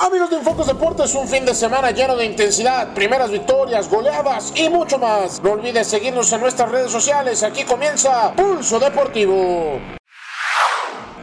Amigos de Infocos Deportes, un fin de semana lleno de intensidad, primeras victorias, goleadas y mucho más. No olvides seguirnos en nuestras redes sociales. Aquí comienza Pulso Deportivo.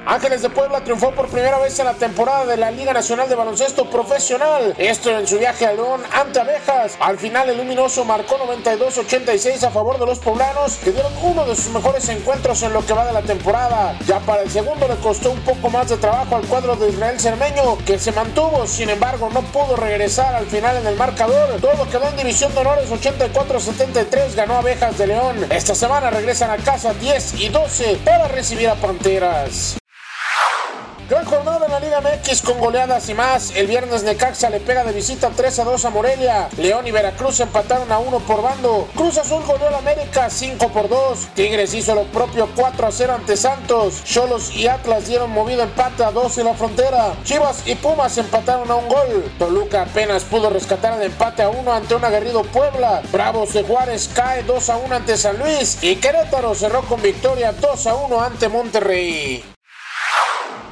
Ángeles de Puebla triunfó por primera vez en la temporada de la Liga Nacional de Baloncesto Profesional. Esto en su viaje a León ante Abejas. Al final el luminoso marcó 92-86 a favor de los poblanos que dieron uno de sus mejores encuentros en lo que va de la temporada. Ya para el segundo le costó un poco más de trabajo al cuadro de Israel Cermeño que se mantuvo, sin embargo no pudo regresar al final en el marcador. Todo quedó en división de honores 84-73 ganó Abejas de León. Esta semana regresan a casa 10 y 12 para recibir a Panteras. Gran jornada en la Liga MX con goleadas y más. El viernes Necaxa le pega de visita 3 a 2 a Morelia. León y Veracruz empataron a 1 por bando. Cruz Azul goleó al América 5 por 2. Tigres hizo lo propio 4 a 0 ante Santos. Cholos y Atlas dieron movido empate a 2 en la frontera. Chivas y Pumas empataron a un gol. Toluca apenas pudo rescatar el empate a 1 ante un aguerrido Puebla. Bravos de Juárez cae 2 a 1 ante San Luis. Y Querétaro cerró con victoria 2 a 1 ante Monterrey.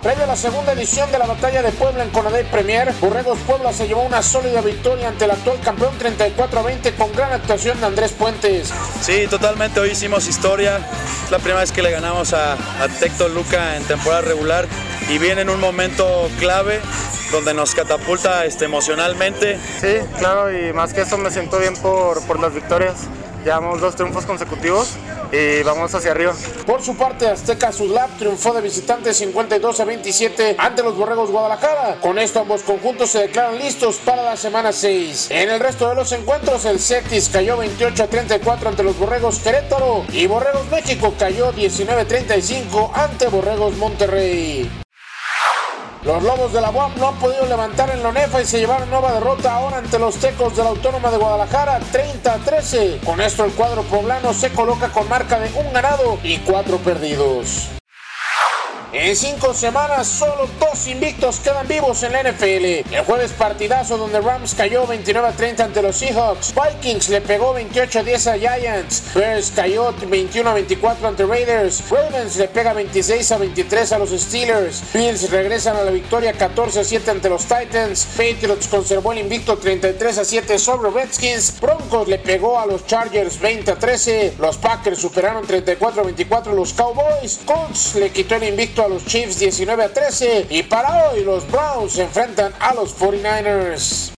Previo a la segunda edición de la batalla de Puebla en Conadey Premier, Borregos Puebla se llevó una sólida victoria ante el actual campeón 34 a 20 con gran actuación de Andrés Puentes. Sí, totalmente, hoy hicimos historia. Es la primera vez que le ganamos a, a Tecto Luca en temporada regular y viene en un momento clave donde nos catapulta este, emocionalmente. Sí, claro, y más que eso me siento bien por, por las victorias. Llevamos dos triunfos consecutivos y vamos hacia arriba. Por su parte, Azteca Sudlab triunfó de visitante 52 a 27 ante los Borregos Guadalajara. Con esto ambos conjuntos se declaran listos para la semana 6. En el resto de los encuentros, el Cetis cayó 28 a 34 ante los Borregos Querétaro y Borregos México cayó 19 a 35 ante Borregos Monterrey. Los Lobos de la UAM no han podido levantar en la ONEFA y se llevaron nueva derrota ahora ante los Tecos de la Autónoma de Guadalajara, 30 a 13. Con esto el cuadro poblano se coloca con marca de un ganado y cuatro perdidos. En cinco semanas, solo dos invictos quedan vivos en la NFL. El jueves partidazo donde Rams cayó 29 a 30 ante los Seahawks. Vikings le pegó 28 a 10 a Giants. Bears cayó 21 a 24 ante Raiders. Ravens le pega 26 a 23 a los Steelers. Bills regresan a la victoria 14 a 7 ante los Titans. Patriots conservó el invicto 33 a 7 sobre Redskins. Broncos le pegó a los Chargers 20 a 13. Los Packers superaron 34 a 24 a los Cowboys. Colts le quitó el invicto a los Chiefs 19 a 13 y para hoy los Browns se enfrentan a los 49ers.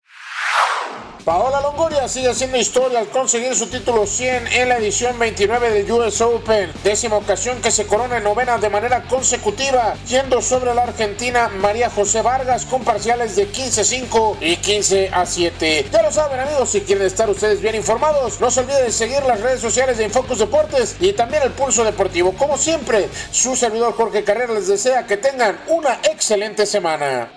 Paola Longoria sigue haciendo historia al conseguir su título 100 en la edición 29 del US Open, décima ocasión que se corona en novena de manera consecutiva, yendo sobre la argentina María José Vargas con parciales de 15-5 y 15 a 7. Ya lo saben amigos, si quieren estar ustedes bien informados, no se olviden de seguir las redes sociales de Infocus Deportes y también el Pulso Deportivo. Como siempre, su servidor Jorge Carrera les desea que tengan una excelente semana.